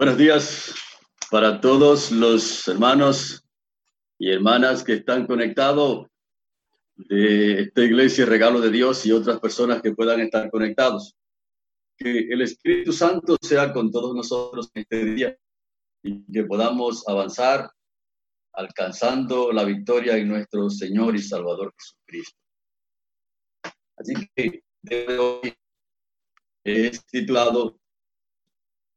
Buenos días para todos los hermanos y hermanas que están conectados de esta iglesia Regalo de Dios y otras personas que puedan estar conectados. Que el Espíritu Santo sea con todos nosotros en este día y que podamos avanzar alcanzando la victoria en nuestro Señor y Salvador Jesucristo. Así que de hoy es titulado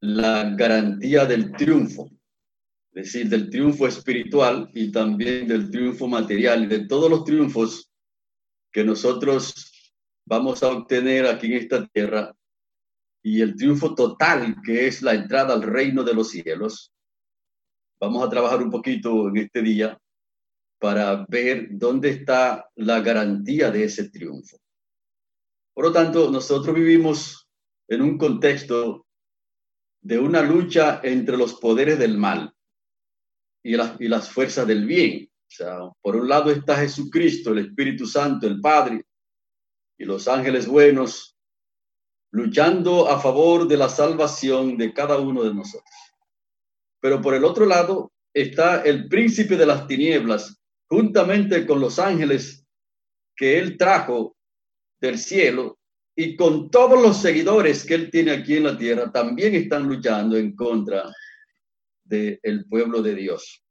La garantía del triunfo, es decir, del triunfo espiritual y también del triunfo material, de todos los triunfos que nosotros vamos a obtener aquí en esta tierra y el triunfo total que es la entrada al reino de los cielos. Vamos a trabajar un poquito en este día para ver dónde está la garantía de ese triunfo. Por lo tanto, nosotros vivimos en un contexto de una lucha entre los poderes del mal y las, y las fuerzas del bien. O sea, por un lado está Jesucristo, el Espíritu Santo, el Padre y los ángeles buenos, luchando a favor de la salvación de cada uno de nosotros. Pero por el otro lado está el príncipe de las tinieblas, juntamente con los ángeles que él trajo del cielo y con todos los seguidores que él tiene aquí en la tierra, también están luchando en contra del pueblo de Dios.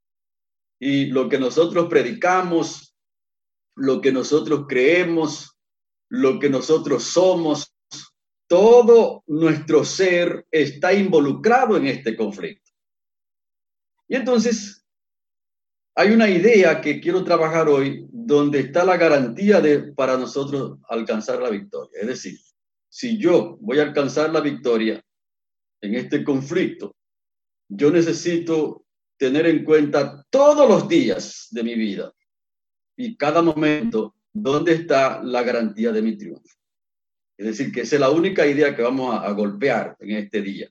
Y lo que nosotros predicamos, lo que nosotros creemos, lo que nosotros somos, todo nuestro ser está involucrado en este conflicto. Y entonces hay una idea que quiero trabajar hoy donde está la garantía de para nosotros alcanzar la victoria. Es decir, si yo voy a alcanzar la victoria en este conflicto, yo necesito tener en cuenta todos los días de mi vida y cada momento dónde está la garantía de mi triunfo. Es decir, que esa es la única idea que vamos a, a golpear en este día.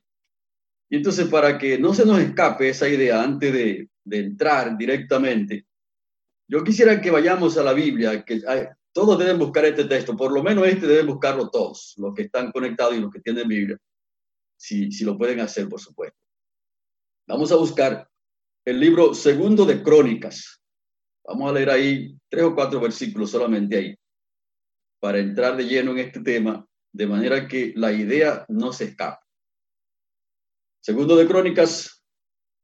Entonces, para que no se nos escape esa idea antes de, de entrar directamente, yo quisiera que vayamos a la Biblia, que todos deben buscar este texto, por lo menos este deben buscarlo todos, los que están conectados y los que tienen Biblia, si, si lo pueden hacer, por supuesto. Vamos a buscar el libro segundo de Crónicas. Vamos a leer ahí tres o cuatro versículos solamente ahí, para entrar de lleno en este tema, de manera que la idea no se escape. Segundo de Crónicas,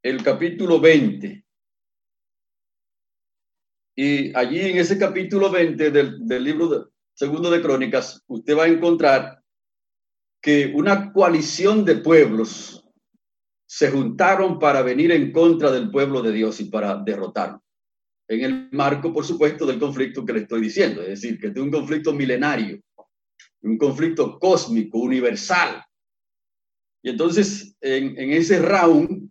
el capítulo 20. Y allí en ese capítulo 20 del, libro de, segundo de Crónicas, usted va a encontrar que una coalición de pueblos se juntaron para venir en contra del pueblo de Dios y para derrotarlo. En el marco, por supuesto, del conflicto que le estoy diciendo, es decir, que es un conflicto milenario, un conflicto cósmico, universal. Y entonces, en, ese round,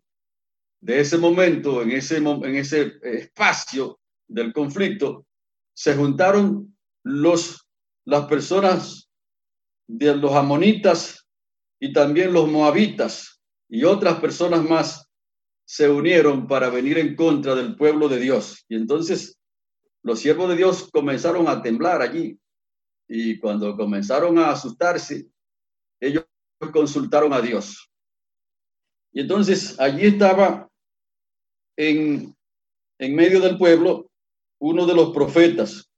de ese momento, en ese, en ese espacio del conflicto, se juntaron los, las personas de los amonitas y también los moabitas y otras personas más se unieron para venir en contra del pueblo de Dios. Y entonces los siervos de Dios comenzaron a temblar allí. Y cuando comenzaron a asustarse, ellos consultaron a Dios. Y entonces allí estaba en, en medio del pueblo uno de los profetas.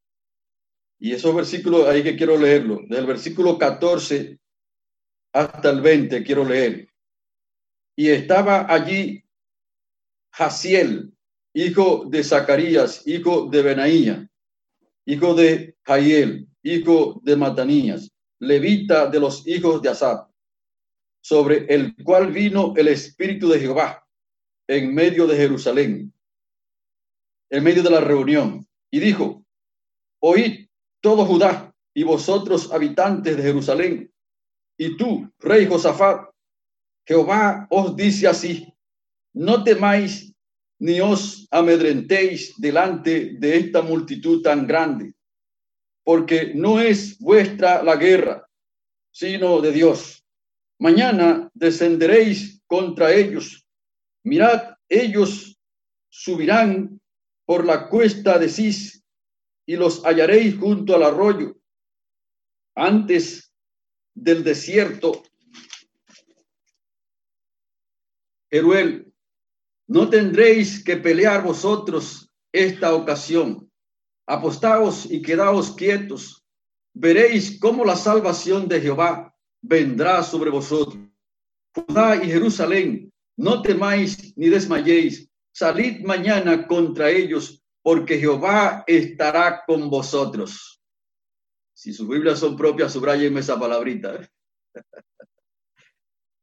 Y esos versículos ahí que quiero leerlo, del versículo 14 hasta el 20 quiero leer. Y estaba allí Jaciel, hijo de Zacarías, hijo de Benaía, hijo de Jaiel, hijo de Matanías, levita de los hijos de Asap, sobre el cual vino el Espíritu de Jehová en medio de Jerusalén, en medio de la reunión, y dijo, oíd todo Judá y vosotros habitantes de Jerusalén, y tú, rey Josafat, Jehová os dice así, no temáis ni os amedrentéis delante de esta multitud tan grande, porque no es vuestra la guerra, sino de Dios. Mañana descenderéis contra ellos Mirad, ellos subirán por la cuesta de Cis y los hallaréis junto al arroyo, antes del desierto. Jeruel, no tendréis que pelear vosotros esta ocasión. Apostaos y quedaos quietos. Veréis cómo la salvación de Jehová vendrá sobre vosotros. Judá y Jerusalén, no temáis ni desmayéis. Salid mañana contra ellos, porque Jehová estará con vosotros. Si sus Biblias son propias, subrayenme esa palabrita. ¿eh?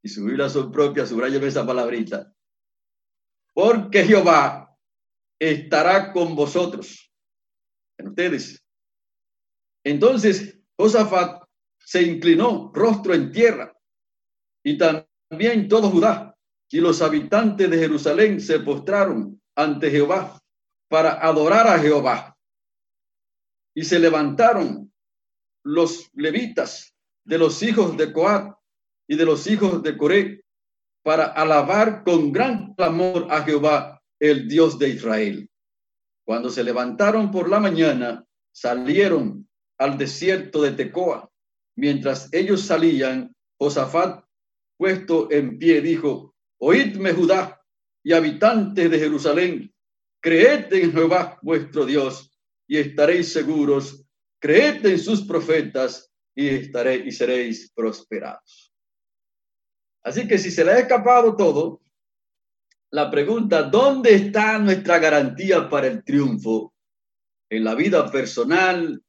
si sus Biblias son propias, subrayenme esa palabrita. Porque Jehová estará con vosotros. En ustedes. Entonces, Josafat se inclinó rostro en tierra y también todo Judá y los habitantes de Jerusalén se postraron ante Jehová para adorar a Jehová. Y se levantaron los levitas de los hijos de Coat y de los hijos de Coré para alabar con gran clamor a Jehová, el Dios de Israel. Cuando se levantaron por la mañana, salieron al desierto de Tecoa. Mientras ellos salían, Josafat, puesto en pie, dijo, Oídme Judá y habitantes de Jerusalén, creed en Jehová vuestro Dios y estaréis seguros, creed en sus profetas y estaréis y seréis prosperados. Así que si se le ha escapado todo, la pregunta, ¿dónde está nuestra garantía para el triunfo en la vida personal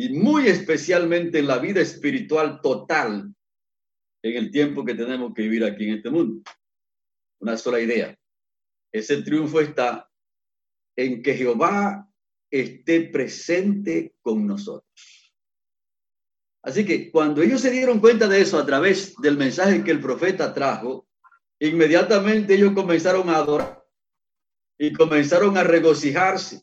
y muy especialmente en la vida espiritual total en el tiempo que tenemos que vivir aquí en este mundo? una sola idea. Ese triunfo está en que Jehová esté presente con nosotros. Así que cuando ellos se dieron cuenta de eso a través del mensaje que el profeta trajo, inmediatamente ellos comenzaron a adorar y comenzaron a regocijarse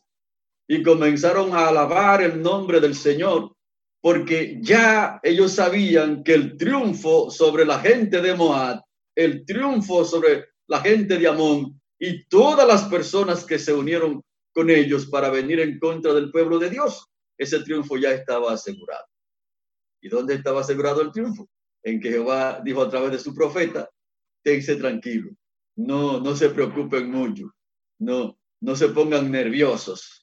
y comenzaron a alabar el nombre del Señor, porque ya ellos sabían que el triunfo sobre la gente de Moab, el triunfo sobre la gente de Amón y todas las personas que se unieron con ellos para venir en contra del pueblo de Dios. Ese triunfo ya estaba asegurado. ¿Y dónde estaba asegurado el triunfo? En que Jehová dijo a través de su profeta, tense tranquilo, no, no se preocupen mucho, no, no se pongan nerviosos,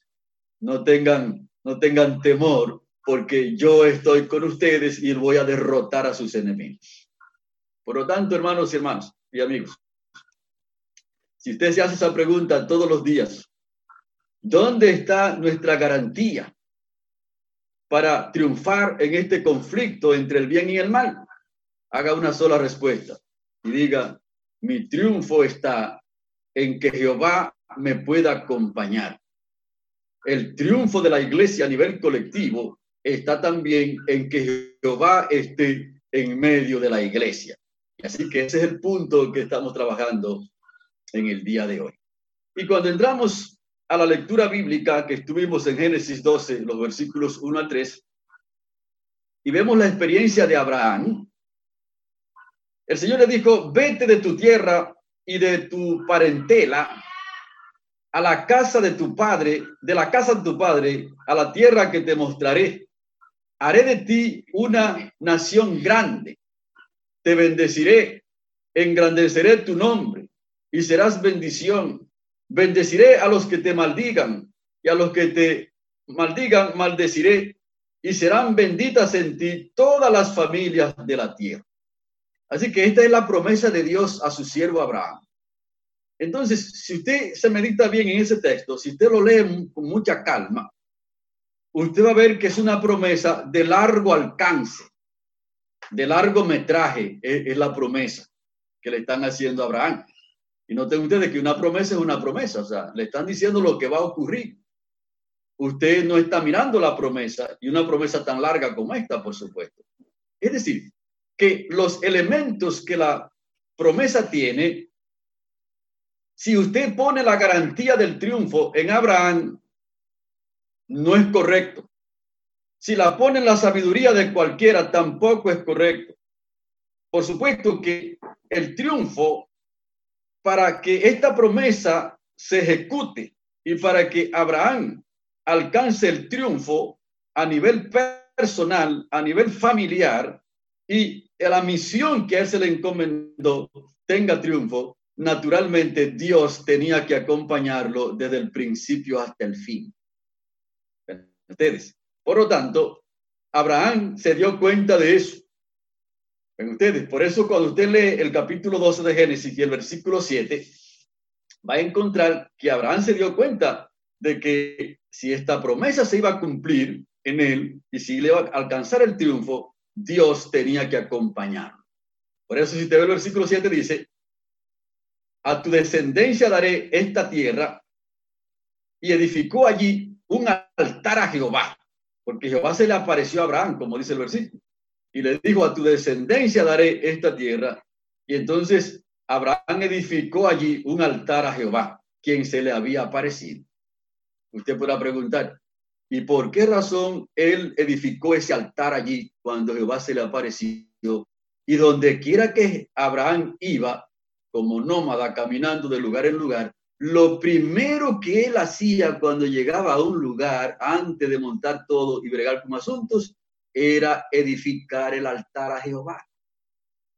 no tengan, no tengan temor, porque yo estoy con ustedes y voy a derrotar a sus enemigos. Por lo tanto, hermanos y hermanos y amigos, si usted se hace esa pregunta todos los días, ¿dónde está nuestra garantía para triunfar en este conflicto entre el bien y el mal? Haga una sola respuesta y diga, mi triunfo está en que Jehová me pueda acompañar. El triunfo de la iglesia a nivel colectivo está también en que Jehová esté en medio de la iglesia. Así que ese es el punto que estamos trabajando en el día de hoy. Y cuando entramos a la lectura bíblica que estuvimos en Génesis 12, los versículos 1 a 3, y vemos la experiencia de Abraham, el Señor le dijo, vete de tu tierra y de tu parentela a la casa de tu padre, de la casa de tu padre, a la tierra que te mostraré. Haré de ti una nación grande. Te bendeciré, engrandeceré tu nombre y serás bendición. Bendeciré a los que te maldigan y a los que te maldigan, maldeciré y serán benditas en ti todas las familias de la tierra. Así que esta es la promesa de Dios a su siervo Abraham. Entonces, si usted se medita bien en ese texto, si usted lo lee con mucha calma, usted va a ver que es una promesa de largo alcance, de largo metraje, es, es la promesa que le están haciendo a Abraham. Y noten ustedes que una promesa es una promesa, o sea, le están diciendo lo que va a ocurrir. Usted no está mirando la promesa y una promesa tan larga como esta, por supuesto. Es decir, que los elementos que la promesa tiene, si usted pone la garantía del triunfo en Abraham, no es correcto. Si la pone en la sabiduría de cualquiera, tampoco es correcto. Por supuesto que el triunfo para que esta promesa se ejecute y para que Abraham alcance el triunfo a nivel personal, a nivel familiar y la misión que a él se le encomendó tenga triunfo, naturalmente Dios tenía que acompañarlo desde el principio hasta el fin. Ustedes. Por lo tanto, Abraham se dio cuenta de eso. Ven ustedes, por eso cuando usted lee el capítulo 12 de Génesis y el versículo 7, va a encontrar que Abraham se dio cuenta de que si esta promesa se iba a cumplir en él y si le iba a alcanzar el triunfo, Dios tenía que acompañarlo. Por eso si te ve el versículo 7 dice, a tu descendencia daré esta tierra y edificó allí un altar a Jehová, porque Jehová se le apareció a Abraham, como dice el versículo, y le dijo, a tu descendencia daré esta tierra. Y entonces Abraham edificó allí un altar a Jehová, quien se le había aparecido. Usted podrá preguntar, ¿y por qué razón él edificó ese altar allí cuando Jehová se le apareció? Y donde quiera que Abraham iba, como nómada, caminando de lugar en lugar, lo primero que él hacía cuando llegaba a un lugar, antes de montar todo y bregar con asuntos, era edificar el altar a Jehová.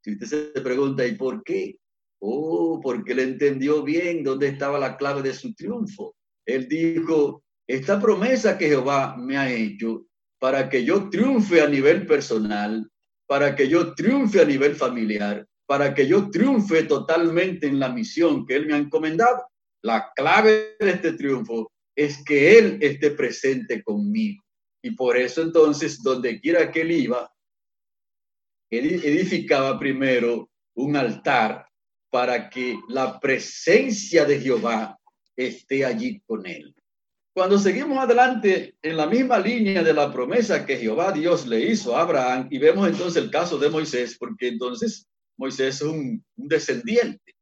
Si usted se pregunta, ¿y por qué? Oh, porque él entendió bien dónde estaba la clave de su triunfo. Él dijo, esta promesa que Jehová me ha hecho para que yo triunfe a nivel personal, para que yo triunfe a nivel familiar, para que yo triunfe totalmente en la misión que Él me ha encomendado. La clave de este triunfo es que Él esté presente conmigo. Y por eso entonces, donde quiera que Él iba, edificaba primero un altar para que la presencia de Jehová esté allí con él. Cuando seguimos adelante en la misma línea de la promesa que Jehová Dios le hizo a Abraham, y vemos entonces el caso de Moisés, porque entonces Moisés es un, descendiente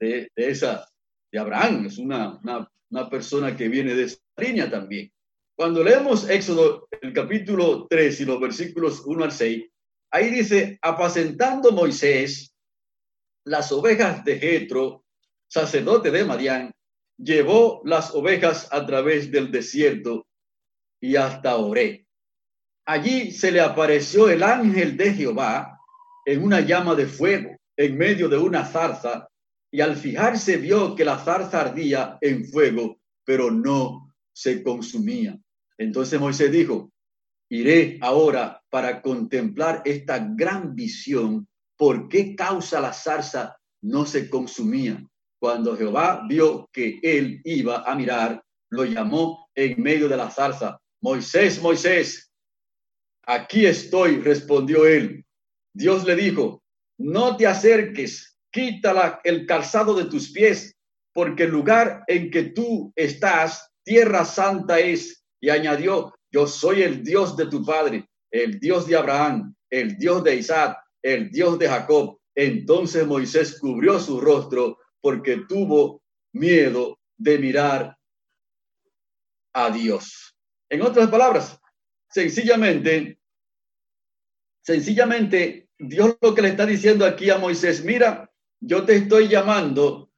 de, esa, de Abraham, es una, una, persona que viene de esa línea también. Cuando leemos Éxodo, el capítulo 3 y los versículos 1 al 6, ahí dice, apacentando Moisés las ovejas de Jetro, sacerdote de Madián, llevó las ovejas a través del desierto y hasta Oré. Allí se le apareció el ángel de Jehová en una llama de fuego en medio de una zarza y al fijarse vio que la zarza ardía en fuego, pero no se consumía. Entonces Moisés dijo, iré ahora para contemplar esta gran visión ¿por qué causa la zarza no se consumía? Cuando Jehová vio que él iba a mirar, lo llamó en medio de la zarza. Moisés, Moisés, aquí estoy, respondió él. Dios le dijo, no te acerques, quítala el calzado de tus pies, porque el lugar en que tú estás, tierra santa es. Y añadió, yo soy el Dios de tu padre, el Dios de Abraham, el Dios de Isaac el Dios de Jacob. Entonces Moisés cubrió su rostro porque tuvo miedo de mirar a Dios. En otras palabras, sencillamente, sencillamente, Dios lo que le está diciendo aquí a Moisés, mira, yo te estoy llamando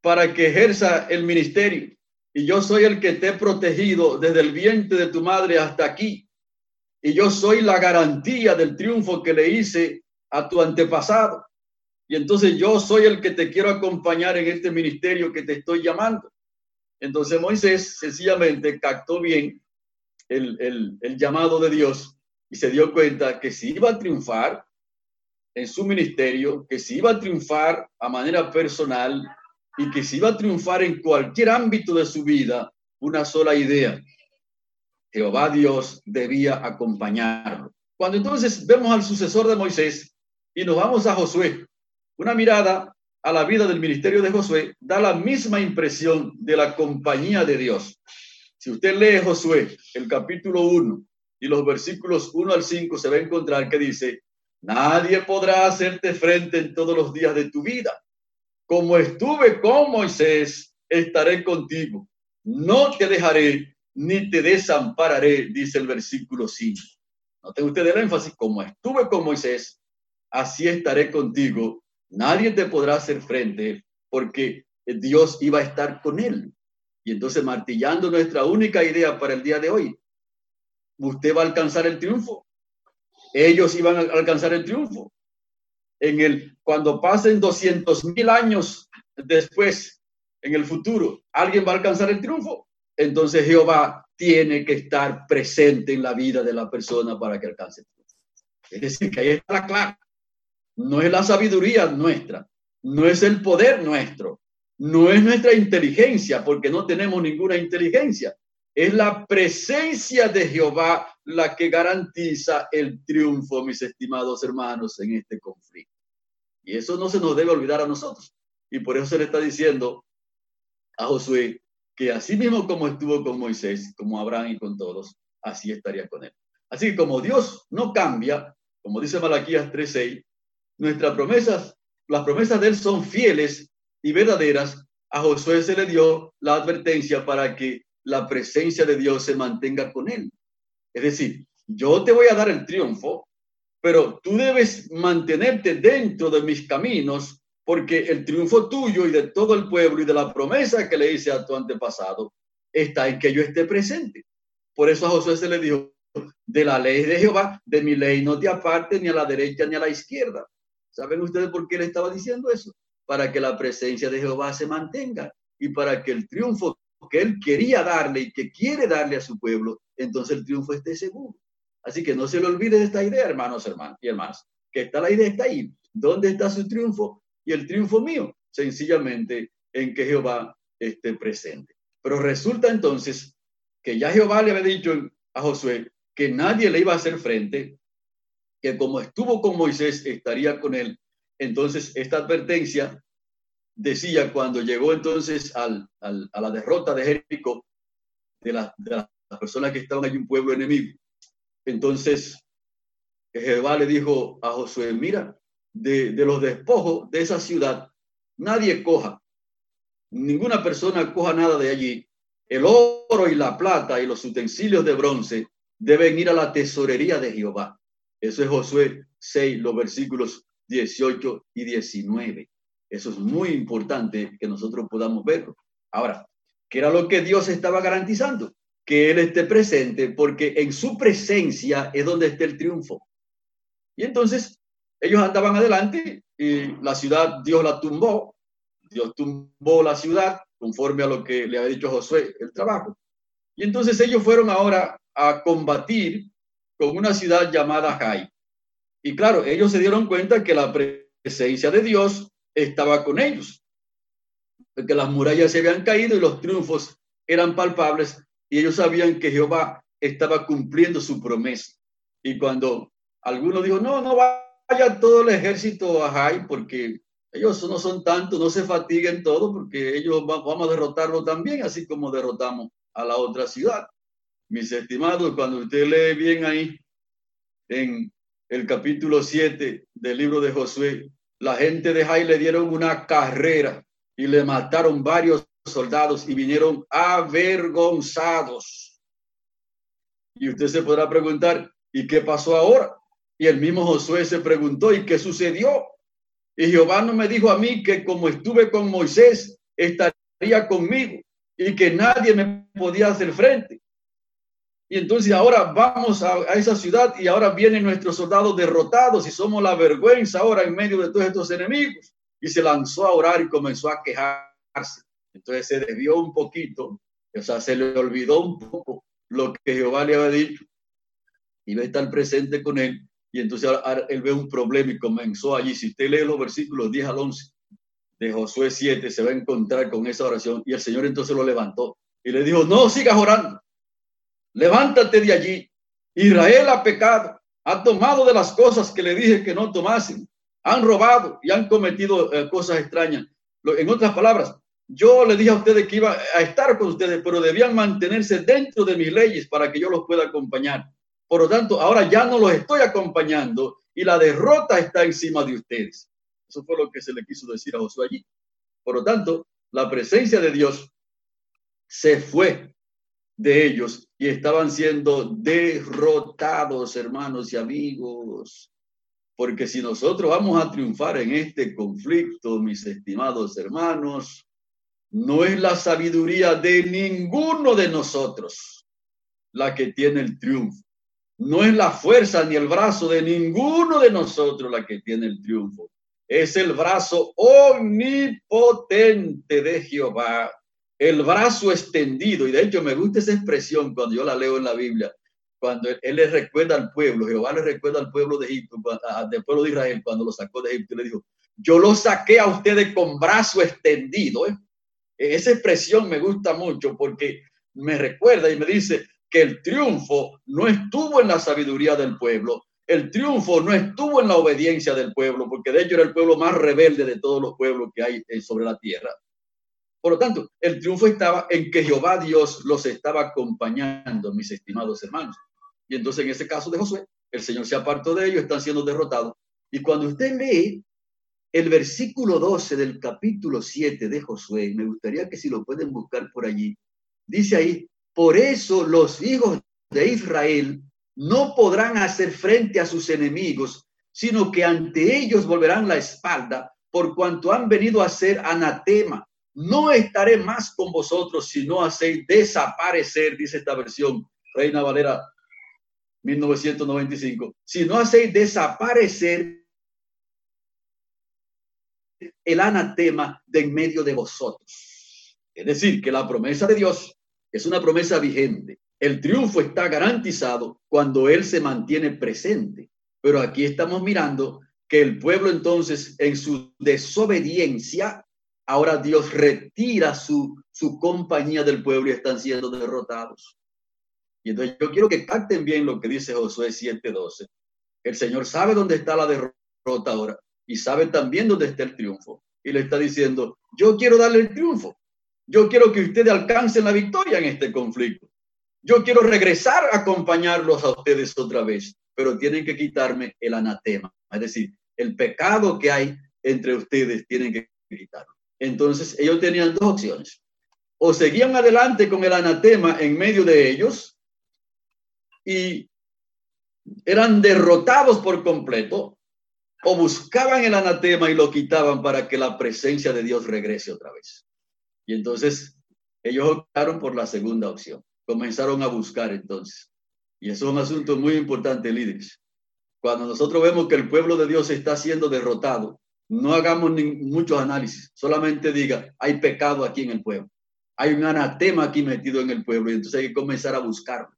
para que ejerza el ministerio y yo soy el que te he protegido desde el vientre de tu madre hasta aquí. Y yo soy la garantía del triunfo que le hice a tu antepasado. Y entonces yo soy el que te quiero acompañar en este ministerio que te estoy llamando. Entonces Moisés sencillamente captó bien el, llamado de Dios y se dio cuenta que si iba a triunfar en su ministerio, que si iba a triunfar a manera personal y que si iba a triunfar en cualquier ámbito de su vida, una sola idea. Jehová Dios debía acompañarlo. Cuando entonces vemos al sucesor de Moisés, y nos vamos a Josué. Una mirada a la vida del ministerio de Josué da la misma impresión de la compañía de Dios. Si usted lee Josué, el capítulo 1 y los versículos 1 al 5, se va a encontrar que dice, nadie podrá hacerte frente en todos los días de tu vida. Como estuve con Moisés, estaré contigo. No te dejaré ni te desampararé, dice el versículo 5. Noten ustedes el énfasis, como estuve con Moisés, así estaré contigo. Nadie te podrá hacer frente porque Dios iba a estar con él. Y entonces martillando nuestra única idea para el día de hoy, usted va a alcanzar el triunfo. Ellos iban a alcanzar el triunfo. En el, cuando pasen 200 mil años después, en el futuro, alguien va a alcanzar el triunfo, entonces Jehová tiene que estar presente en la vida de la persona para que alcance. Es decir, que ahí está la clave. No es la sabiduría nuestra, no es el poder nuestro, no es nuestra inteligencia, porque no tenemos ninguna inteligencia. Es la presencia de Jehová la que garantiza el triunfo, mis estimados hermanos, en este conflicto. Y eso no se nos debe olvidar a nosotros. Y por eso se le está diciendo a Josué que así mismo como estuvo con Moisés, como Abraham y con todos, así estaría con él. Así que como Dios no cambia, como dice Malaquías 3:6, nuestras promesas, las promesas de él son fieles y verdaderas. A Josué se le dio la advertencia para que la presencia de Dios se mantenga con él. Es decir, yo te voy a dar el triunfo, pero tú debes mantenerte dentro de mis caminos, porque el triunfo tuyo y de todo el pueblo y de la promesa que le hice a tu antepasado está en que yo esté presente. Por eso a Josué se le dijo, de la ley de Jehová, de mi ley no te aparte ni a la derecha ni a la izquierda. ¿Saben ustedes por qué le estaba diciendo eso? Para que la presencia de Jehová se mantenga y para que el triunfo que él quería darle y que quiere darle a su pueblo, entonces el triunfo esté seguro. Así que no se le olvide de esta idea, hermanos, hermanos y hermanas, que está la idea, está ahí. ¿Dónde está su triunfo? Y el triunfo mío, sencillamente en que Jehová esté presente. Pero resulta entonces que ya Jehová le había dicho a Josué que nadie le iba a hacer frente, que como estuvo con Moisés, estaría con él. Entonces, esta advertencia decía cuando llegó entonces al, a la derrota de Jericó, de, las personas que estaban allí, un pueblo enemigo. Entonces, Jehová le dijo a Josué, mira, de, de los despojos de esa ciudad, nadie coja, ninguna persona coja nada de allí. El oro y la plata y los utensilios de bronce deben ir a la tesorería de Jehová. Eso es Josué 6, los versículos 18 y 19. Eso es muy importante que nosotros podamos verlo. Ahora, ¿qué era lo que Dios estaba garantizando? Que Él esté presente, porque en su presencia es donde está el triunfo. Y entonces ellos andaban adelante y la ciudad Dios la tumbó. Dios tumbó la ciudad conforme a lo que le había dicho Josué, el trabajo. Y entonces ellos fueron ahora a combatir con una ciudad llamada Jai. Y claro, ellos se dieron cuenta que la presencia de Dios estaba con ellos, porque las murallas se habían caído y los triunfos eran palpables y ellos sabían que Jehová estaba cumpliendo su promesa. Y cuando alguno dijo, no, no vaya todo el ejército a Jai, porque ellos no son tantos, no se fatiguen todo, porque ellos vamos a derrotarlo también, así como derrotamos a la otra ciudad. Mis estimados, cuando usted lee bien ahí en el capítulo 7 del libro de Josué, la gente de Jai le dieron una carrera y le mataron varios soldados y vinieron avergonzados. Y usted se podrá preguntar, ¿y qué pasó ahora? Y el mismo Josué se preguntó, ¿y qué sucedió? Y Jehová no me dijo a mí que como estuve con Moisés, estaría conmigo y que nadie me podía hacer frente. Y entonces ahora vamos a, esa ciudad y ahora vienen nuestros soldados derrotados y somos la vergüenza ahora en medio de todos estos enemigos. Y se lanzó a orar y comenzó a quejarse. Entonces se desvió un poquito, o sea, se le olvidó un poco lo que Jehová le había dicho. Y va a estar presente con él. Y entonces ahora él ve un problema y comenzó allí. Si usted lee los versículos 10 al 11 de Josué 7, se va a encontrar con esa oración. Y el Señor entonces lo levantó y le dijo, no sigas orando levántate de allí. Israel ha pecado, ha tomado de las cosas que le dije que no tomasen, han robado y han cometido eh, cosas extrañas. En otras palabras, yo le dije a ustedes que iba a estar con ustedes, pero debían mantenerse dentro de mis leyes para que yo los pueda acompañar. Por lo tanto, ahora ya no los estoy acompañando y la derrota está encima de ustedes. Eso fue lo que se le quiso decir a Josué allí. Por lo tanto, la presencia de Dios se fue de ellos y estaban siendo derrotados, hermanos y amigos. Porque si nosotros vamos a triunfar en este conflicto, mis estimados hermanos, no es la sabiduría de ninguno de nosotros la que tiene el triunfo. No es la fuerza ni el brazo de ninguno de nosotros la que tiene el triunfo. es el brazo omnipotente de Jehová, el brazo extendido. Y de hecho me gusta esa expresión cuando yo la leo en la Biblia, cuando él, le recuerda al pueblo, Jehová le recuerda al pueblo de Egipto, al pueblo de Israel, cuando lo sacó de Egipto, le dijo, yo lo saqué a ustedes con brazo extendido. ¿eh? Esa expresión me gusta mucho porque me recuerda y me dice que el triunfo no estuvo en la sabiduría del pueblo, el triunfo no estuvo en la obediencia del pueblo, porque de hecho era el pueblo más rebelde de todos los pueblos que hay eh, sobre la tierra. Por lo tanto, el triunfo estaba en que Jehová Dios los estaba acompañando, mis estimados hermanos. Y entonces en ese caso de Josué, el Señor se apartó de ellos, están siendo derrotados. Y cuando usted lee el versículo 12 del capítulo 7 de Josué, me gustaría que si lo pueden buscar por allí, dice ahí, por eso los hijos de Israel no podrán hacer frente a sus enemigos, sino que ante ellos volverán la espalda, por cuanto han venido a ser anatema. No estaré más con vosotros si no hacéis desaparecer, dice esta versión, Reina Valera 1995, si no hacéis desaparecer el anatema de en medio de vosotros. Es decir, que la promesa de Dios es una promesa vigente. El triunfo está garantizado cuando Él se mantiene presente. Pero aquí estamos mirando que el pueblo entonces en su desobediencia, ahora Dios retira su, su compañía del pueblo y están siendo derrotados. Y entonces yo quiero que capten bien lo que dice Josué 7:12. El Señor sabe dónde está la derrota ahora y sabe también dónde está el triunfo. Y le está diciendo, yo quiero darle el triunfo. Yo quiero que ustedes alcancen la victoria en este conflicto. Yo quiero regresar a acompañarlos a ustedes otra vez, pero tienen que quitarme el anatema, es decir, el pecado que hay entre ustedes tienen que quitarlo. Entonces ellos tenían dos opciones. O seguían adelante con el anatema en medio de ellos y eran derrotados por completo, o buscaban el anatema y lo quitaban para que la presencia de Dios regrese otra vez. Y entonces ellos optaron por la segunda opción comenzaron a buscar entonces. Y eso es un asunto muy importante, líderes. Cuando nosotros vemos que el pueblo de Dios está siendo derrotado, no hagamos muchos análisis, solamente diga, hay pecado aquí en el pueblo, hay un anatema aquí metido en el pueblo y entonces hay que comenzar a buscarlo.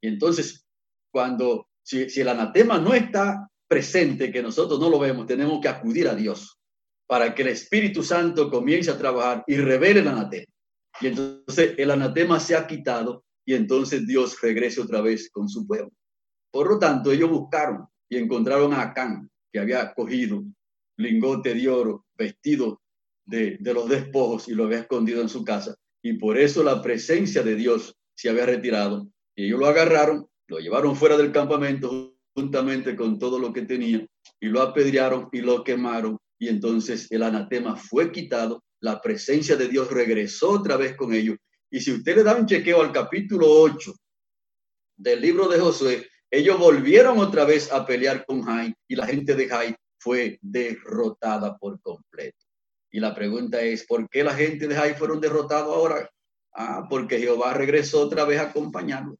Y entonces, cuando, si, si el anatema no está presente, que nosotros no lo vemos, tenemos que acudir a Dios para que el Espíritu Santo comience a trabajar y revele el anatema. Y entonces el anatema se ha quitado y entonces Dios regrese otra vez con su pueblo. Por lo tanto, ellos buscaron y encontraron a Acán, que había cogido lingote de oro, vestido de, de los despojos y lo había escondido en su casa. Y por eso la presencia de Dios se había retirado. Y ellos lo agarraron, lo llevaron fuera del campamento juntamente con todo lo que tenía y lo apedrearon y lo quemaron. Y entonces el anatema fue quitado la presencia de Dios regresó otra vez con ellos. Y si usted le da un chequeo al capítulo 8 del libro de Josué, ellos volvieron otra vez a pelear con Jai y la gente de Jai fue derrotada por completo. Y la pregunta es, ¿por qué la gente de Jai fueron derrotados ahora? Ah, porque Jehová regresó otra vez a acompañarlo.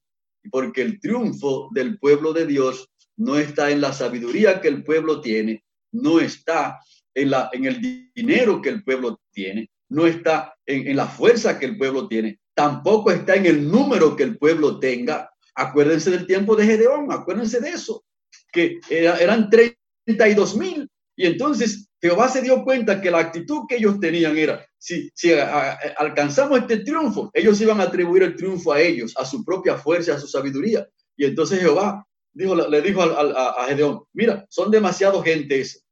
Porque el triunfo del pueblo de Dios no está en la sabiduría que el pueblo tiene, no está en, la, en el dinero que el pueblo tiene, no está en, la fuerza que el pueblo tiene, tampoco está en el número que el pueblo tenga. Acuérdense del tiempo de Gedeón, acuérdense de eso, que eran 32 mil. Y entonces Jehová se dio cuenta que la actitud que ellos tenían era, si, si alcanzamos este triunfo, ellos iban a atribuir el triunfo a ellos, a su propia fuerza, a su sabiduría. Y entonces Jehová dijo, le dijo a, a Gedeón, mira, son demasiado gentes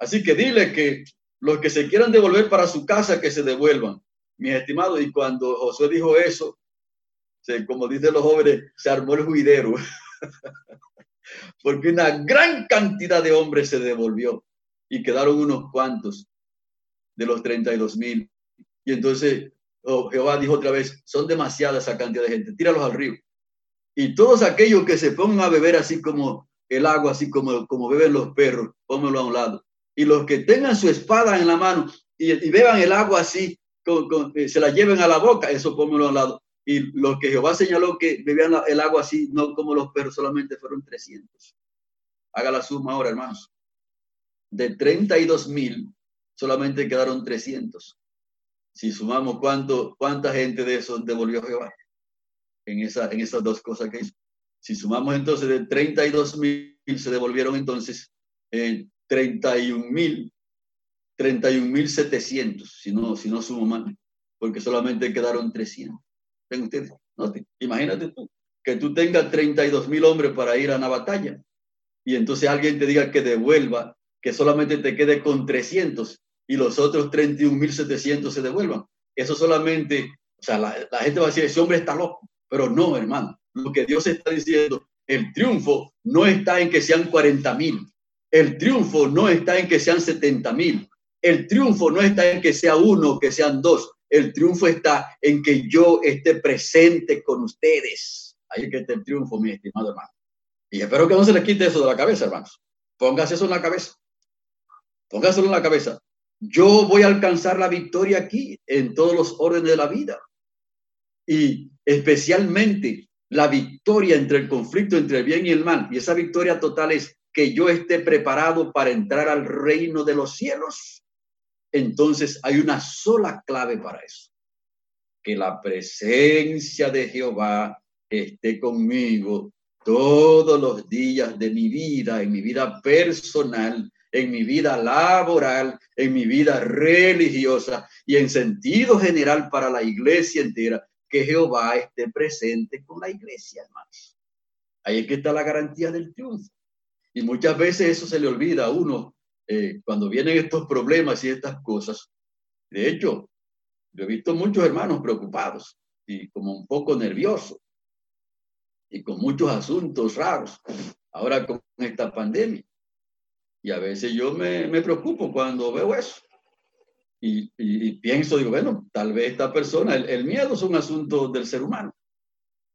Así que dile que los que se quieran devolver para su casa, que se devuelvan, mis estimados. Y cuando Josué dijo eso, como dicen los jóvenes, se armó el juidero. Porque una gran cantidad de hombres se devolvió y quedaron unos cuantos de los 32 mil. Y entonces oh, Jehová dijo otra vez, son demasiadas esa cantidad de gente, tíralos al río. Y todos aquellos que se pongan a beber así como el agua, así como, como beben los perros, pónmelo a un lado y los que tengan su espada en la mano y, beban el agua así, eh, se la lleven a la boca, eso póngalo al lado. Y los que Jehová señaló que bebían el agua así, no como los perros, solamente fueron 300. Haga la suma ahora, hermanos. de 32 mil, solamente quedaron 300. Si sumamos cuánto, cuánta gente de esos devolvió Jehová en, esa, en esas dos cosas que hizo. Si sumamos entonces de 32 mil, se devolvieron entonces eh, 31 mil, 31 mil 700, si no, si no sumo mal, porque solamente quedaron 300. Ven ustedes, imagínate tú, que tú tengas 32 mil hombres para ir a una batalla y entonces alguien te diga que devuelva, que solamente te quede con 300 y los otros 31.700 se devuelvan. Eso solamente, o sea, la, la, gente va a decir, ese hombre está loco, pero no, hermano. Lo que Dios está diciendo, el triunfo no está en que sean 40.000, el triunfo no está en que sean 70.000, el triunfo no está en que sea uno, que sean dos, el triunfo está en que yo esté presente con ustedes. Ahí que está el triunfo, mi estimado hermano. Y espero que no se les quite eso de la cabeza, hermanos. Póngase eso en la cabeza. Póngaselo en la cabeza. Yo voy a alcanzar la victoria aquí en todos los órdenes de la vida. Y especialmente la victoria entre el conflicto entre el bien y el mal. Y esa victoria total es que yo esté preparado para entrar al reino de los cielos. Entonces hay una sola clave para eso. Que la presencia de Jehová esté conmigo todos los días de mi vida, en mi vida personal, en mi vida laboral, en mi vida religiosa y en sentido general para la iglesia entera, que Jehová esté presente con la iglesia, hermanos. Ahí es que está la garantía del triunfo. Y muchas veces eso se le olvida a uno eh, cuando vienen estos problemas y estas cosas. De hecho, yo he visto muchos hermanos preocupados y como un poco nerviosos y con muchos asuntos raros, ahora con esta pandemia. Y a veces yo me, me preocupo cuando veo eso. Y, y, pienso, digo, bueno, tal vez esta persona, el, el, miedo es un asunto del ser humano,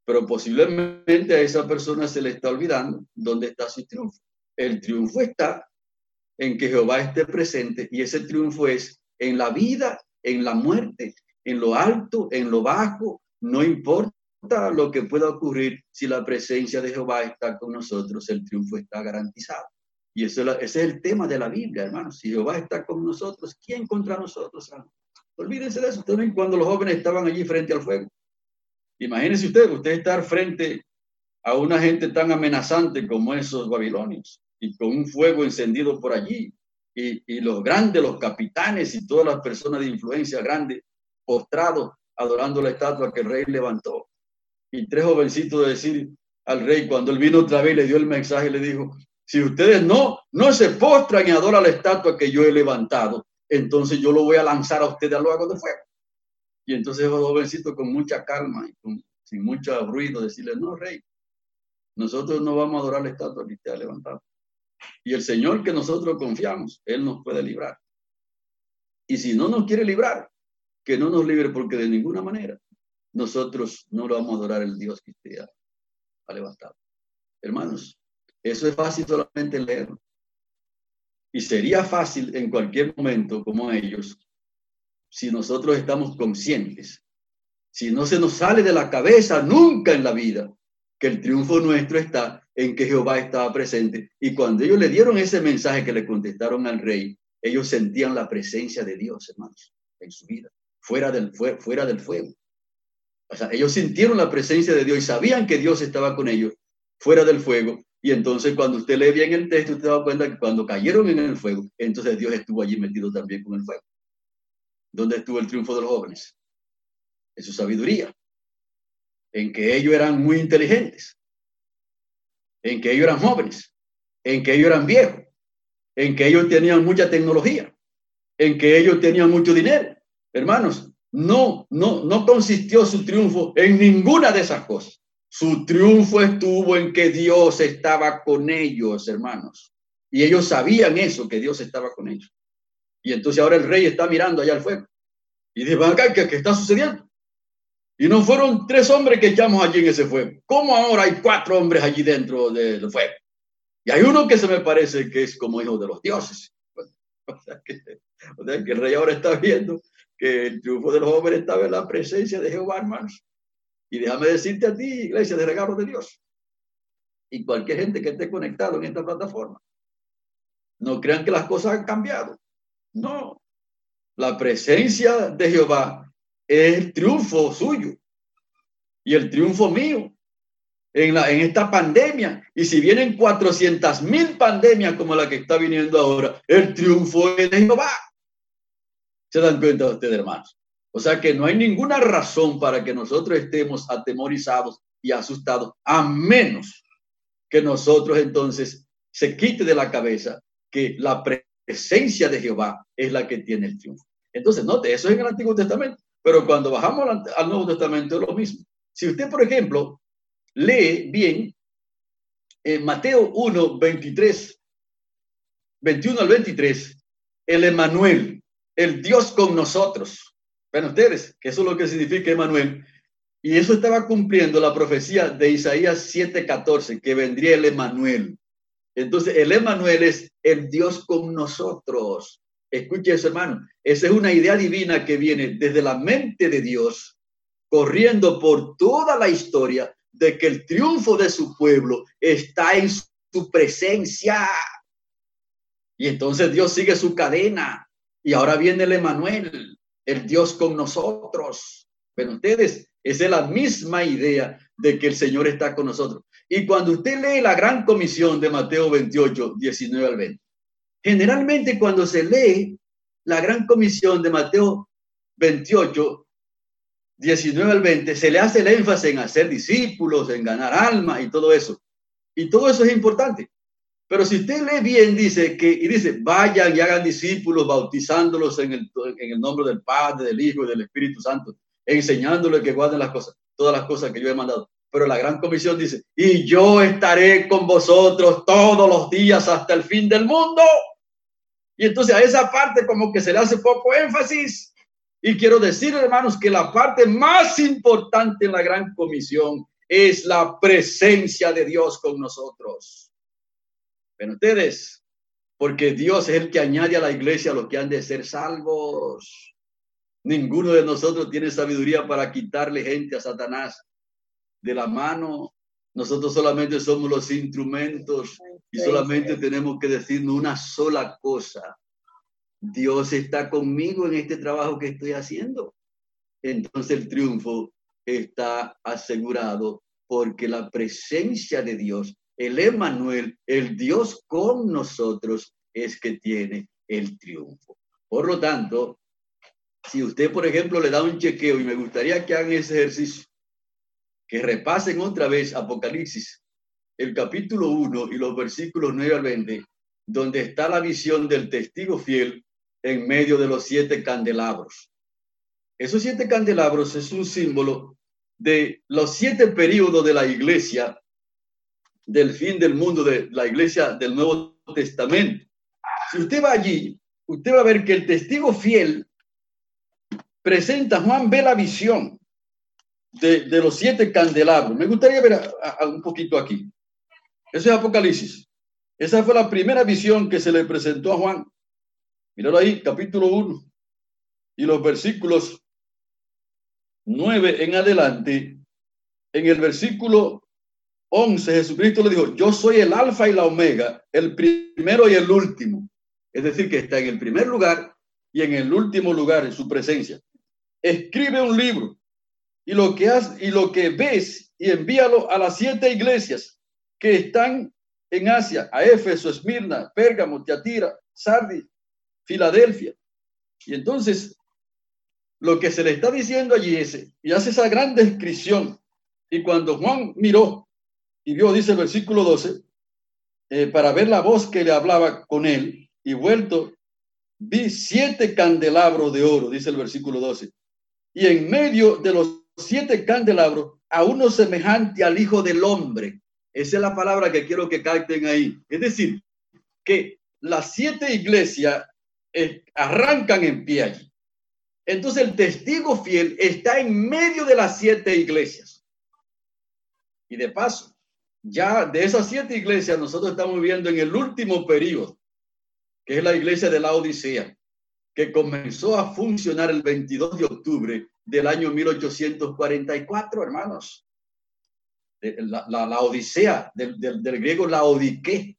pero posiblemente a esa persona se le está olvidando dónde está su triunfo. El triunfo está en que Jehová esté presente y ese triunfo es en la vida, en la muerte, en lo alto, en lo bajo, no importa lo que pueda ocurrir, si la presencia de Jehová está con nosotros, el triunfo está garantizado. Y ese es el tema de la Biblia, hermanos. Si Jehová está con nosotros, ¿quién contra nosotros? Olvídense de eso. También cuando los jóvenes estaban allí frente al fuego. Imagínense usted, usted estar frente a una gente tan amenazante como esos babilonios y con un fuego encendido por allí. Y, y los grandes, los capitanes y todas las personas de influencia grande postrados adorando la estatua que el rey levantó y tres jovencitos de decir al rey, cuando él vino otra vez, le dio el mensaje, le dijo, si ustedes no, no se postran y adoran la estatua que yo he levantado, entonces yo lo voy a lanzar a ustedes al lago de fuego. Y entonces los jovencitos con mucha calma y sin mucho ruido decirle, no, rey, nosotros no vamos a adorar la estatua que usted ha levantado. Y el Señor que nosotros confiamos, Él nos puede librar. Y si no nos quiere librar, que no nos libre porque de ninguna manera nosotros no lo vamos a adorar el Dios que usted ha, levantado. Hermanos, eso es fácil solamente leer. Y sería fácil en cualquier momento como ellos, si nosotros estamos conscientes, si no se nos sale de la cabeza nunca en la vida, que el triunfo nuestro está en que Jehová estaba presente. Y cuando ellos le dieron ese mensaje que le contestaron al rey, ellos sentían la presencia de Dios, hermanos, en su vida, fuera del, fuera del fuego. O sea, ellos sintieron la presencia de Dios y sabían que Dios estaba con ellos fuera del fuego. Y entonces cuando usted lee bien el texto, usted da cuenta que cuando cayeron en el fuego, entonces Dios estuvo allí metido también con el fuego. ¿Dónde estuvo el triunfo de los jóvenes? En su sabiduría. En que ellos eran muy inteligentes. En que ellos eran jóvenes. En que ellos eran viejos. En que ellos tenían mucha tecnología. En que ellos tenían mucho dinero. Hermanos, no, no, no consistió su triunfo en ninguna de esas cosas. Su triunfo estuvo en que Dios estaba con ellos, hermanos. Y ellos sabían eso, que Dios estaba con ellos. Y entonces ahora el rey está mirando allá al fuego. Y dice, ¿qué, ¿qué está sucediendo? Y no fueron tres hombres que echamos allí en ese fuego. ¿Cómo ahora hay cuatro hombres allí dentro del fuego? Y hay uno que se me parece que es como hijo de los dioses. O sea que, o sea que el rey ahora está viendo que el triunfo de los jóvenes estaba en la presencia de Jehová, hermanos. Y déjame decirte a ti, iglesia de regalo de Dios, y cualquier gente que esté conectado en esta plataforma, No crean que las cosas han cambiado. No. La presencia de Jehová el triunfo suyo y el triunfo mío en, la, en esta pandemia. Y si vienen 400 mil pandemias como la que está viniendo ahora, el triunfo de Jehová. ¿Se dan cuenta ustedes, hermanos? O sea que no hay ninguna razón para que nosotros estemos atemorizados y asustados, a menos que nosotros entonces se quite de la cabeza que la presencia de Jehová es la que tiene el triunfo. Entonces, note, eso es en el Antiguo Testamento, pero cuando bajamos al Nuevo Testamento es lo mismo. Si usted, por ejemplo, lee bien en Mateo 1, 23, 21 al 23, el Emanuel, el Dios con nosotros. Ven ustedes, que eso es lo que significa Emanuel. Y eso estaba cumpliendo la profecía de Isaías 7:14, que vendría el Emanuel. Entonces, el Emanuel es el Dios con nosotros. Escuche eso, hermano. Esa es una idea divina que viene desde la mente de Dios, corriendo por toda la historia de que el triunfo de su pueblo está en su presencia. Y entonces Dios sigue su cadena. Y ahora viene el Emanuel, el Dios con nosotros. Pero ustedes, es la misma idea de que el Señor está con nosotros. Y cuando usted lee la gran comisión de Mateo 28, 19 al 20, generalmente cuando se lee la gran comisión de Mateo 28, 19 al 20, se le hace el énfasis en hacer discípulos, en ganar almas y todo eso. Y todo eso es importante. Pero si usted lee bien, dice que, y dice, vayan y hagan discípulos, bautizándolos en el, en el nombre del Padre, del Hijo y del Espíritu Santo, enseñándoles que guarden las cosas, todas las cosas que yo he mandado. Pero la gran comisión dice, y yo estaré con vosotros todos los días hasta el fin del mundo. Y entonces a esa parte como que se le hace poco énfasis. Y quiero decir, hermanos, que la parte más importante en la gran comisión es la presencia de Dios con nosotros. Pero ustedes, porque Dios es el que añade a la iglesia a los que han de ser salvos. Ninguno de nosotros tiene sabiduría para quitarle gente a Satanás de la mano. Nosotros solamente somos los instrumentos solamente tenemos que decirnos una sola cosa. Dios está conmigo en este trabajo que estoy haciendo. Entonces el triunfo está asegurado porque la presencia de Dios, el Emanuel, el Dios con nosotros, es que tiene el triunfo. Por lo tanto, si usted, por ejemplo, le da un chequeo y me gustaría que hagan ese ejercicio, que repasen otra vez Apocalipsis, el capítulo 1 y los versículos 9 al 20, donde está la visión del testigo fiel en medio de los siete candelabros. Esos siete candelabros es un símbolo de los siete periodos de la iglesia, del fin del mundo, de la iglesia del Nuevo Testamento. Si usted va allí, usted va a ver que el testigo fiel presenta, Juan ve la visión de, los siete candelabros. Me gustaría ver un poquito aquí. Ese es Apocalipsis. Esa fue la primera visión que se le presentó a Juan. Míralo ahí, capítulo 1 y los versículos 9 en adelante. En el versículo 11, Jesucristo le dijo, yo soy el alfa y la omega, el primero y el último. Es decir, que está en el primer lugar y en el último lugar en su presencia. Escribe un libro y lo que has, y lo que ves y envíalo a las siete iglesias que están en Asia, a Éfeso, Esmirna, Pérgamo, Tiatira, Sardis, Filadelfia. Y entonces, lo que se le está diciendo allí es, y hace esa gran descripción, y cuando Juan miró y vio, dice el versículo 12, eh, para ver la voz que le hablaba con él, y vuelto, vi siete candelabros de oro, dice el versículo 12, y en medio de los siete candelabros, a uno semejante al Hijo del Hombre. Esa es la palabra que quiero que capten ahí. Es decir, que las siete iglesias arrancan en pie allí. Entonces el testigo fiel está en medio de las siete iglesias. Y de paso, ya de esas siete iglesias nosotros estamos viendo en el último periodo, que es la iglesia de la Odisea, que comenzó a funcionar el 22 de octubre del año 1844, hermanos. La, la, Odisea, del, del, del griego la Odique,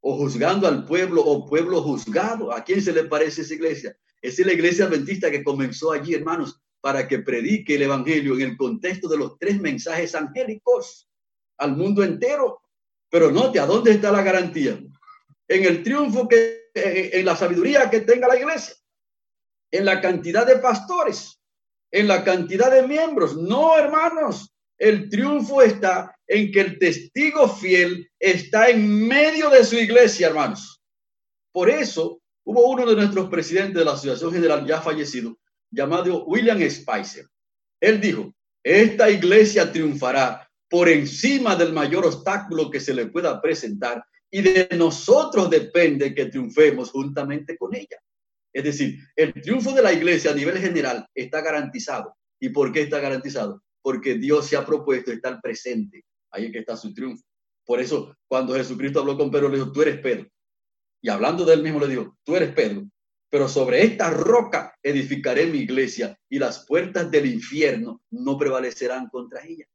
o juzgando al pueblo o pueblo juzgado. ¿A quién se le parece esa iglesia? Es la iglesia adventista que comenzó allí, hermanos, para que predique el evangelio en el contexto de los tres mensajes angélicos al mundo entero. Pero note, ¿a dónde está la garantía? En el triunfo que, en la sabiduría que tenga la iglesia, en la cantidad de pastores, en la cantidad de miembros. No, hermanos, el triunfo está en que el testigo fiel está en medio de su iglesia, hermanos. Por eso hubo uno de nuestros presidentes de la Asociación General ya fallecido, llamado William Spicer. Él dijo, esta iglesia triunfará por encima del mayor obstáculo que se le pueda presentar y de nosotros depende que triunfemos juntamente con ella. Es decir, el triunfo de la iglesia a nivel general está garantizado. ¿Y por qué está garantizado? Porque Dios se ha propuesto estar presente. Ahí es que está su triunfo. Por eso, cuando Jesucristo habló con Pedro, le dijo, tú eres Pedro. Y hablando de él mismo, le dijo, tú eres Pedro. Pero sobre esta roca edificaré mi iglesia y las puertas del infierno no prevalecerán contra ella.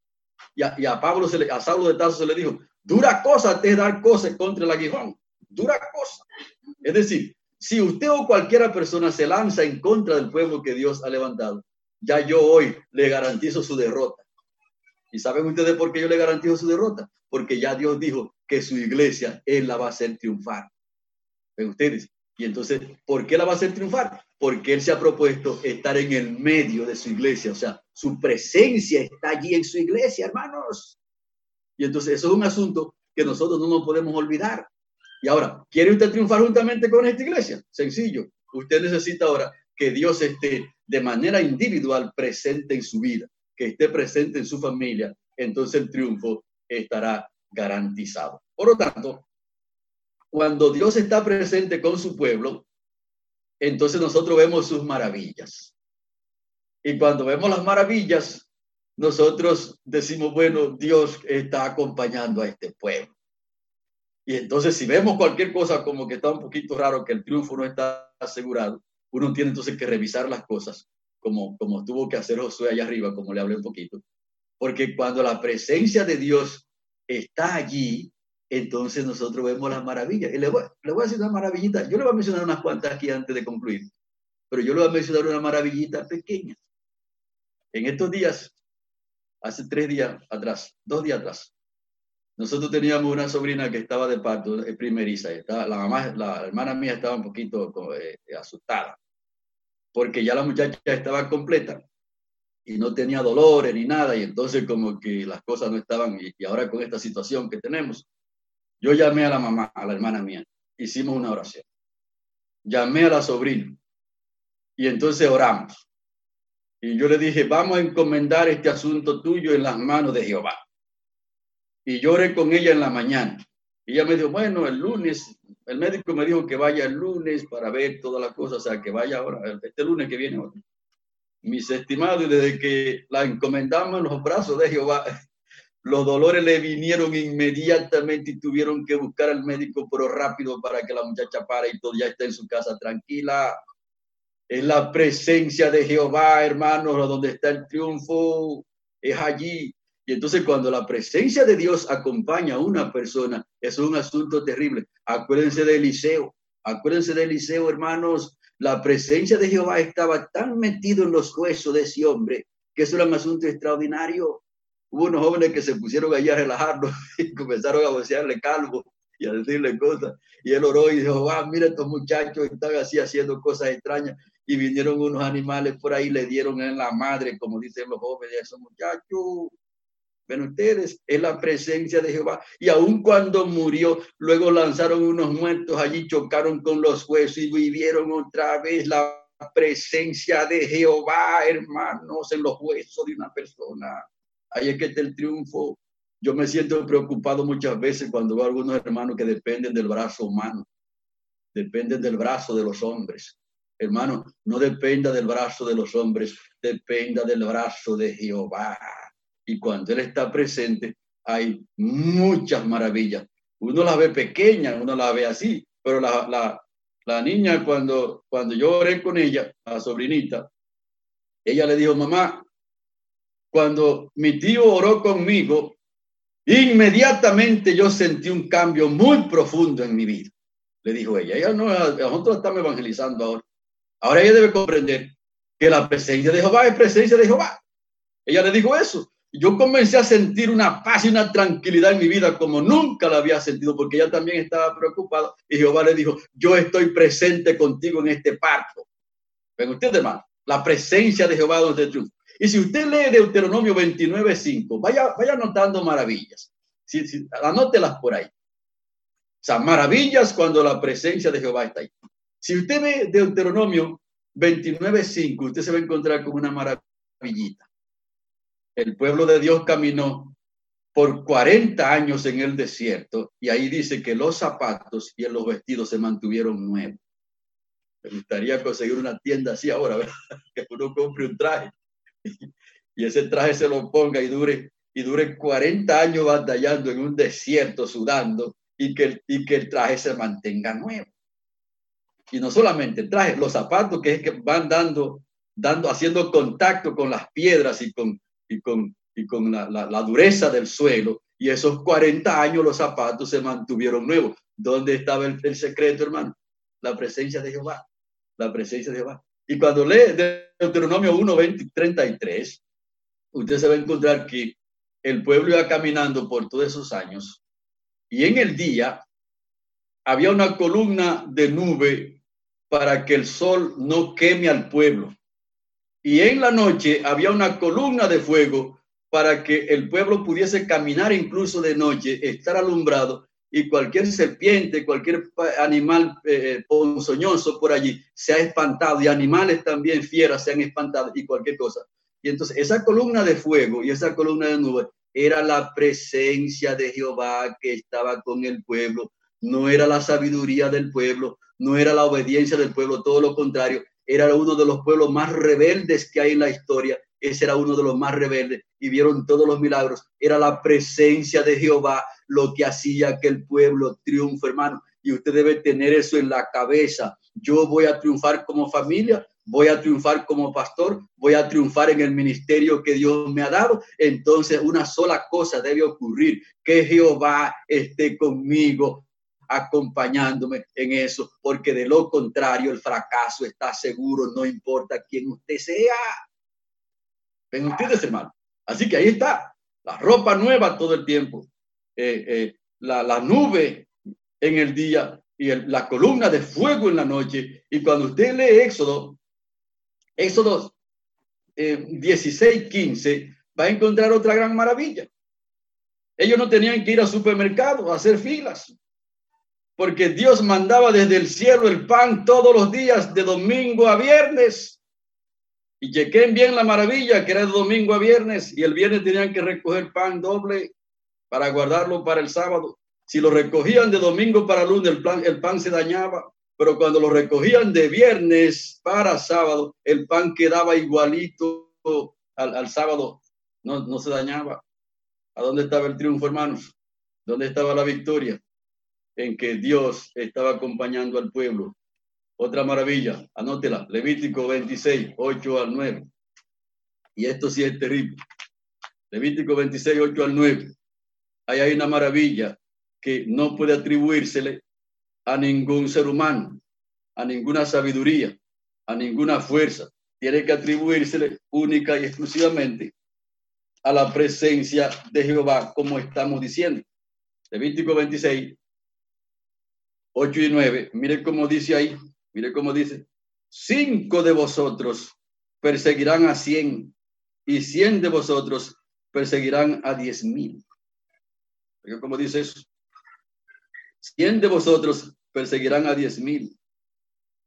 Y a, Pablo, se le, a Saulo de Tarso se le dijo, dura cosa te dar cosas contra el aguijón. Dura cosa. Es decir, si usted o cualquiera persona se lanza en contra del pueblo que Dios ha levantado, ya yo hoy le garantizo su derrota. ¿Y saben ustedes por qué yo le garantizo su derrota? Porque ya Dios dijo que su iglesia, Él la va a hacer triunfar. ¿Ven ustedes? Y entonces, ¿por qué la va a hacer triunfar? Porque Él se ha propuesto estar en el medio de su iglesia. O sea, su presencia está allí en su iglesia, hermanos. Y entonces eso es un asunto que nosotros no nos podemos olvidar. Y ahora, ¿quiere usted triunfar juntamente con esta iglesia? Sencillo. Usted necesita ahora que Dios esté de manera individual presente en su vida, que esté presente en su familia. Entonces el triunfo estará garantizado. Por lo tanto, cuando Dios está presente con su pueblo, entonces nosotros vemos sus maravillas. Y cuando vemos las maravillas, nosotros decimos, bueno, Dios está acompañando a este pueblo. Y entonces si vemos cualquier cosa como que está un poquito raro, que el triunfo no está asegurado, uno tiene entonces que revisar las cosas, como, como tuvo que hacer Josué allá arriba, como le hablé un poquito. Porque cuando la presencia de Dios está allí, entonces nosotros vemos las maravillas. Y le voy, le voy a decir una maravillita. Yo le voy a mencionar unas cuantas aquí antes de concluir. Pero yo le voy a mencionar una maravillita pequeña. En estos días, hace tres días atrás, dos días atrás, nosotros teníamos una sobrina que estaba de parto, primeriza, estaba, la mamá, la hermana mía estaba un poquito eh, asustada, porque ya la muchacha estaba completa y no tenía dolores ni nada, y entonces como que las cosas no estaban, y, y ahora con esta situación que tenemos, yo llamé a la mamá, a la hermana mía, hicimos una oración, llamé a la sobrina, y entonces oramos. Y yo le dije, vamos a encomendar este asunto tuyo en las manos de Jehová y lloré con ella en la mañana. Y ella me dijo, bueno, el lunes, el médico me dijo que vaya el lunes para ver todas las cosas, o sea, que vaya ahora, este lunes que viene. Mis estimados, desde que la encomendamos en los brazos de Jehová, los dolores le vinieron inmediatamente y tuvieron que buscar al médico, pero rápido para que la muchacha pare y todo ya esté en su casa tranquila. Es la presencia de Jehová, hermanos, donde está el triunfo, es allí. Y entonces cuando la presencia de Dios acompaña a una persona, es un asunto terrible. Acuérdense de Eliseo, acuérdense de Eliseo, hermanos, la presencia de Jehová estaba tan metido en los huesos de ese hombre que eso era un asunto extraordinario. Hubo unos jóvenes que se pusieron allí a relajarlo y comenzaron a vocearle calvo y a decirle cosas. Y él oró y dijo, ah, mira, estos muchachos están así haciendo cosas extrañas. Y vinieron unos animales por ahí, le dieron en la madre, como dicen los jóvenes, esos muchachos Ven ustedes, es la presencia de Jehová. Y aun cuando murió, luego lanzaron unos muertos allí, chocaron con los huesos y vivieron otra vez la presencia de Jehová, hermanos, en los huesos de una persona. Ahí es que está el triunfo. Yo me siento preocupado muchas veces cuando veo a algunos hermanos que dependen del brazo humano, dependen del brazo de los hombres. Hermano, no dependa del brazo de los hombres, dependa del brazo de Jehová y cuando Él está presente hay muchas maravillas. Uno la ve pequeña, uno la ve así, pero la, niña cuando, cuando yo oré con ella, la sobrinita, ella le dijo, mamá, cuando mi tío oró conmigo, Inmediatamente yo sentí un cambio muy profundo en mi vida, le dijo ella. Ella no, nosotros estamos evangelizando ahora. Ahora ella debe comprender que la presencia de Jehová es presencia de Jehová. Ella le dijo eso. Yo comencé a sentir una paz y una tranquilidad en mi vida como nunca la había sentido, porque ella también estaba preocupada. Y Jehová le dijo, yo estoy presente contigo en este parto. Ven usted, hermano, la presencia de Jehová donde triunfa. Y si usted lee Deuteronomio 29.5, vaya, vaya anotando maravillas. Sí, sí, anótelas por ahí. O sea, maravillas cuando la presencia de Jehová está ahí. Si usted ve Deuteronomio 29.5, usted se va a encontrar con una maravillita. El pueblo de Dios caminó por 40 años en el desierto y ahí dice que los zapatos y los vestidos se mantuvieron nuevos. Me gustaría conseguir una tienda así ahora. Que uno compre un traje y ese traje se lo ponga y dure, y dure 40 años batallando en un desierto, sudando, y que, y que el traje se mantenga nuevo. Y no solamente el traje, los zapatos que, es que van dando, dando, haciendo contacto con las piedras y con, y con, y con la, la dureza del suelo. Y esos 40 años los zapatos se mantuvieron nuevos. ¿Dónde estaba el, el secreto, hermano? La presencia de Jehová. La presencia de Jehová. Y cuando lee Deuteronomio 1, 20, 33, usted se va a encontrar que el pueblo iba caminando por todos esos años y en el día había una columna de nube para que el sol no queme al pueblo. Y en la noche había una columna de fuego para que el pueblo pudiese caminar incluso de noche, estar alumbrado y cualquier serpiente, cualquier animal eh, ponzoñoso por allí se ha espantado y animales también fieras se han espantado y cualquier cosa. Y entonces esa columna de fuego y esa columna de nube era la presencia de Jehová que estaba con el pueblo, no era la sabiduría del pueblo, no era la obediencia del pueblo, todo lo contrario, era uno de los pueblos más rebeldes que hay en la historia ese era uno de los más rebeldes y vieron todos los milagros. Era la presencia de Jehová lo que hacía que el pueblo triunfe, hermano. Y usted debe tener eso en la cabeza. Yo voy a triunfar como familia, voy a triunfar como pastor, voy a triunfar en el ministerio que Dios me ha dado. Entonces una sola cosa debe ocurrir, que Jehová esté conmigo acompañándome en eso, porque de lo contrario el fracaso está seguro, no importa quién usted sea. Ven ustedes, hermano. Así que ahí está, la ropa nueva todo el tiempo, eh, eh, la, nube en el día y la columna de fuego en la noche. Y cuando usted lee Éxodo, Éxodo 16, eh, 15, va a encontrar otra gran maravilla. Ellos no tenían que ir al supermercado a hacer filas, porque Dios mandaba desde el cielo el pan todos los días, de domingo a viernes. Y chequen bien la maravilla que era de domingo a viernes y el viernes tenían que recoger pan doble para guardarlo para el sábado. Si lo recogían de domingo para lunes, el, plan, el pan se dañaba, pero cuando lo recogían de viernes para sábado, el pan quedaba igualito al, al sábado, no, no se dañaba. ¿A dónde estaba el triunfo, hermanos? ¿Dónde estaba la victoria? En que Dios estaba acompañando al pueblo otra maravilla, anótela, Levítico 26, 8 al 9. Y esto sí es terrible. Levítico 26, 8 al 9. Ahí hay una maravilla que no puede atribuírsele a ningún ser humano, a ninguna sabiduría, a ninguna fuerza. Tiene que atribuírsele única y exclusivamente a la presencia de Jehová, como estamos diciendo. Levítico 26, 8 y 9. Mire cómo dice ahí. Mire cómo dice, cinco de vosotros perseguirán a cien y cien de vosotros perseguirán a diez mil. ¿Cómo dice eso? Cien de vosotros perseguirán a diez mil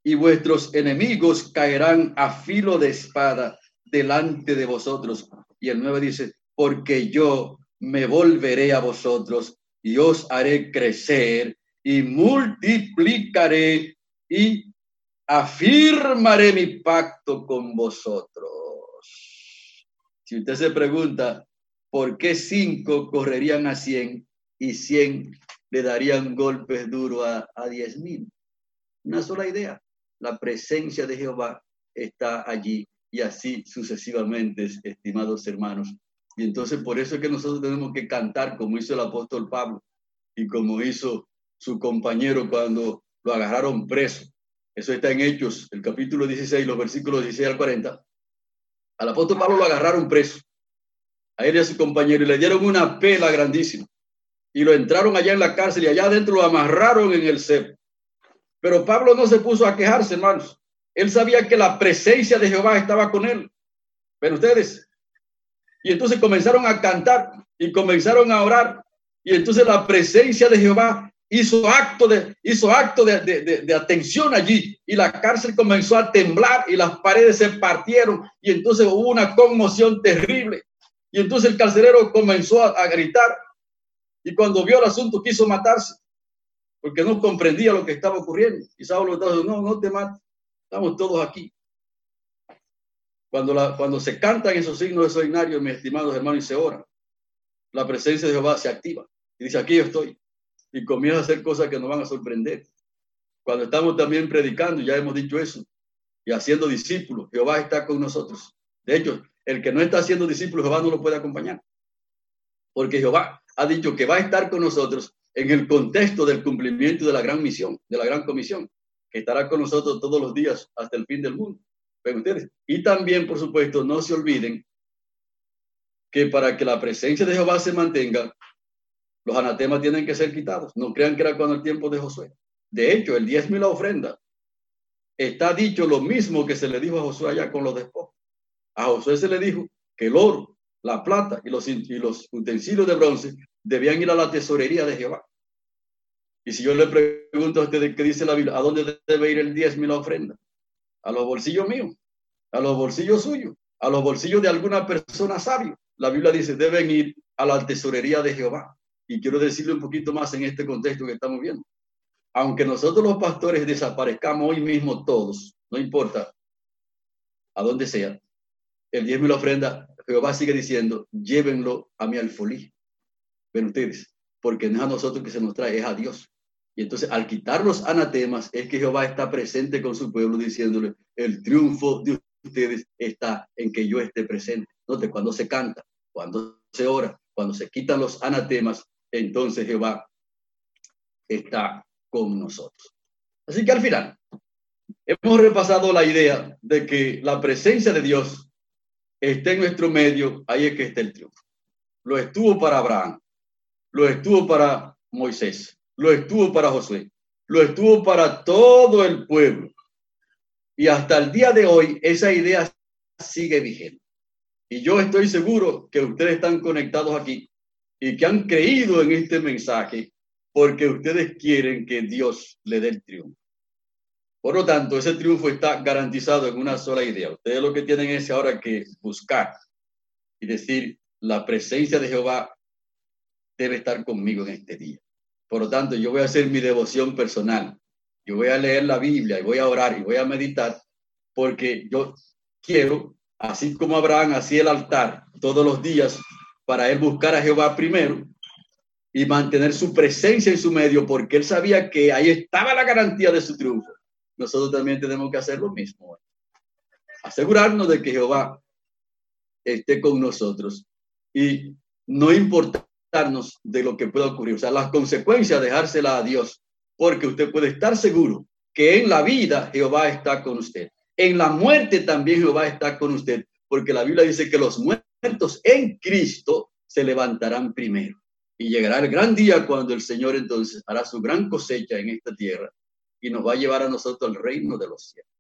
y vuestros enemigos caerán a filo de espada delante de vosotros. Y el nueve dice, porque yo me volveré a vosotros y os haré crecer y multiplicaré y afirmaré mi pacto con vosotros. Si usted se pregunta, ¿por qué cinco correrían a cien y cien le darían golpes duros a, a diez mil? Una sola idea. La presencia de Jehová está allí y así sucesivamente, estimados hermanos Y entonces por eso es que nosotros tenemos que cantar como hizo el apóstol Pablo y como hizo su compañero cuando lo agarraron preso. Eso está en Hechos, el capítulo 16, los versículos 16 al 40. Al apóstol Pablo lo agarraron preso. A él y a su compañero y le dieron una pela grandísima. Y lo entraron allá en la cárcel y allá adentro lo amarraron en el cepo. Pero Pablo no se puso a quejarse, hermanos. Él sabía que la presencia de Jehová estaba con él. Pero ustedes. Y entonces comenzaron a cantar y comenzaron a orar. Y entonces la presencia de Jehová hizo acto de, hizo acto de, de, de, atención allí y la cárcel comenzó a temblar y las paredes se partieron y entonces hubo una conmoción terrible. Y entonces el carcelero comenzó a, a gritar y cuando vio el asunto quiso matarse porque no comprendía lo que estaba ocurriendo. Y Saulo estaba diciendo, no, no te mates, estamos todos aquí. Cuando, la, cuando se cantan esos signos extraordinarios, mis estimados hermanos, y se ora, la presencia de Jehová se activa. Y dice, aquí yo estoy y comienza a hacer cosas que nos van a sorprender. Cuando estamos también predicando, ya hemos dicho eso, y haciendo discípulos, Jehová está con nosotros. De hecho, el que no está haciendo discípulos, Jehová no lo puede acompañar. Porque Jehová ha dicho que va a estar con nosotros en el contexto del cumplimiento de la gran misión, de la gran comisión, que estará con nosotros todos los días hasta el fin del mundo. ustedes. Y también, por supuesto, no se olviden que para que la presencia de Jehová se mantenga, los anatemas tienen que ser quitados. No crean que era cuando el tiempo de Josué. De hecho, el diezmo y la ofrenda está dicho lo mismo que se le dijo a Josué allá con los despojos. A Josué se le dijo que el oro, la plata y los, y los utensilios de bronce debían ir a la tesorería de Jehová. Y si yo le pregunto a ustedes qué dice la Biblia, ¿a dónde debe ir el diezmo y la ofrenda? A los bolsillos míos, a los bolsillos suyos, a los bolsillos de alguna persona sabia. La Biblia dice, deben ir a la tesorería de Jehová. Y quiero decirle un poquito más en este contexto que estamos viendo. Aunque nosotros los pastores desaparezcamos hoy mismo todos, no importa a dónde sea, el diezmo y la ofrenda, Jehová sigue diciendo, llévenlo a mi alfolí. Ven ustedes, porque no es a nosotros que se nos trae, es a Dios. Y entonces al quitar los anatemas es que Jehová está presente con su pueblo diciéndole, el triunfo de ustedes está en que yo esté presente. Note, cuando se canta, cuando se ora, cuando se quitan los anatemas, entonces Jehová está con nosotros. Así que al final, hemos repasado la idea de que la presencia de Dios está en nuestro medio, ahí es que está el triunfo. Lo estuvo para Abraham, lo estuvo para Moisés, lo estuvo para Josué, lo estuvo para todo el pueblo. Y hasta el día de hoy esa idea sigue vigente. Y yo estoy seguro que ustedes están conectados aquí y que han creído en este mensaje porque ustedes quieren que Dios le dé el triunfo. Por lo tanto, ese triunfo está garantizado en una sola idea. Ustedes lo que tienen es ahora que buscar y decir, la presencia de Jehová debe estar conmigo en este día. Por lo tanto, yo voy a hacer mi devoción personal. Yo voy a leer la Biblia y voy a orar y voy a meditar porque yo quiero, así como Abraham hacía el altar todos los días para él buscar a Jehová primero y mantener su presencia en su medio, porque él sabía que ahí estaba la garantía de su triunfo. Nosotros también tenemos que hacer lo mismo. Asegurarnos de que Jehová esté con nosotros y no importarnos de lo que pueda ocurrir. O sea, las consecuencias, dejársela a Dios, porque usted puede estar seguro que en la vida Jehová está con usted. En la muerte también Jehová está con usted, porque la Biblia dice que los muertos en Cristo se levantarán primero. Y llegará el gran día cuando el Señor entonces hará su gran cosecha en esta tierra y nos va a llevar a nosotros al reino de los cielos.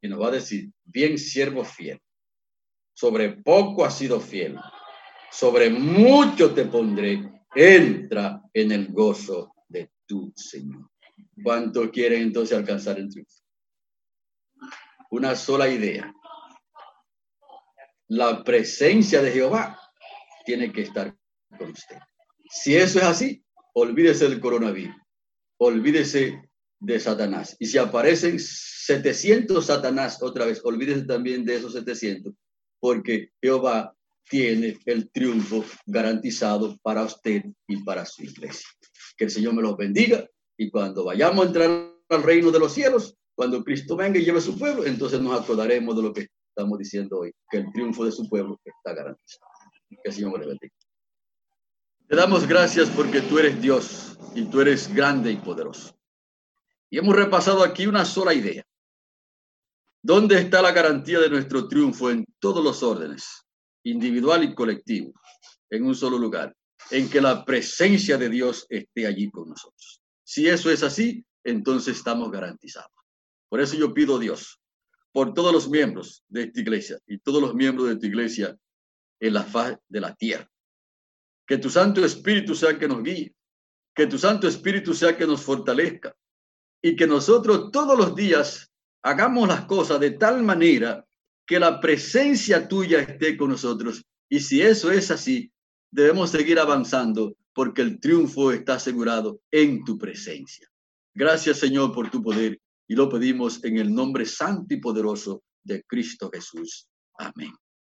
Y nos va a decir, bien siervo fiel, sobre poco has sido fiel, sobre mucho te pondré, entra en el gozo de tu Señor. ¿Cuánto quieren entonces alcanzar el triunfo? Una sola idea la presencia de Jehová tiene que estar con usted. Si eso es así, olvídese del coronavirus, olvídese de Satanás. Y si aparecen 700 Satanás otra vez, olvídese también de esos 700, porque Jehová tiene el triunfo garantizado para usted y para su iglesia. Que el Señor me los bendiga y cuando vayamos a entrar al reino de los cielos, cuando Cristo venga y lleve su pueblo, entonces nos acordaremos de lo que estamos diciendo hoy, que el triunfo de su pueblo está garantizado. Que el Señor le bendiga. Te damos gracias porque tú eres Dios y tú eres grande y poderoso. Y hemos repasado aquí una sola idea. ¿Dónde está la garantía de nuestro triunfo en todos los órdenes, individual y colectivo, en un solo lugar? En que la presencia de Dios esté allí con nosotros. Si eso es así, entonces estamos garantizados. Por eso yo pido a Dios, por todos los miembros de esta iglesia y todos los miembros de esta iglesia en la faz de la tierra, que tu Santo Espíritu sea que nos guíe, que tu Santo Espíritu sea que nos fortalezca y que nosotros todos los días hagamos las cosas de tal manera que la presencia tuya esté con nosotros. Y si eso es así, debemos seguir avanzando porque el triunfo está asegurado en tu presencia. Gracias Señor por tu poder y lo pedimos en el nombre santo y poderoso de Cristo Jesús. Amén.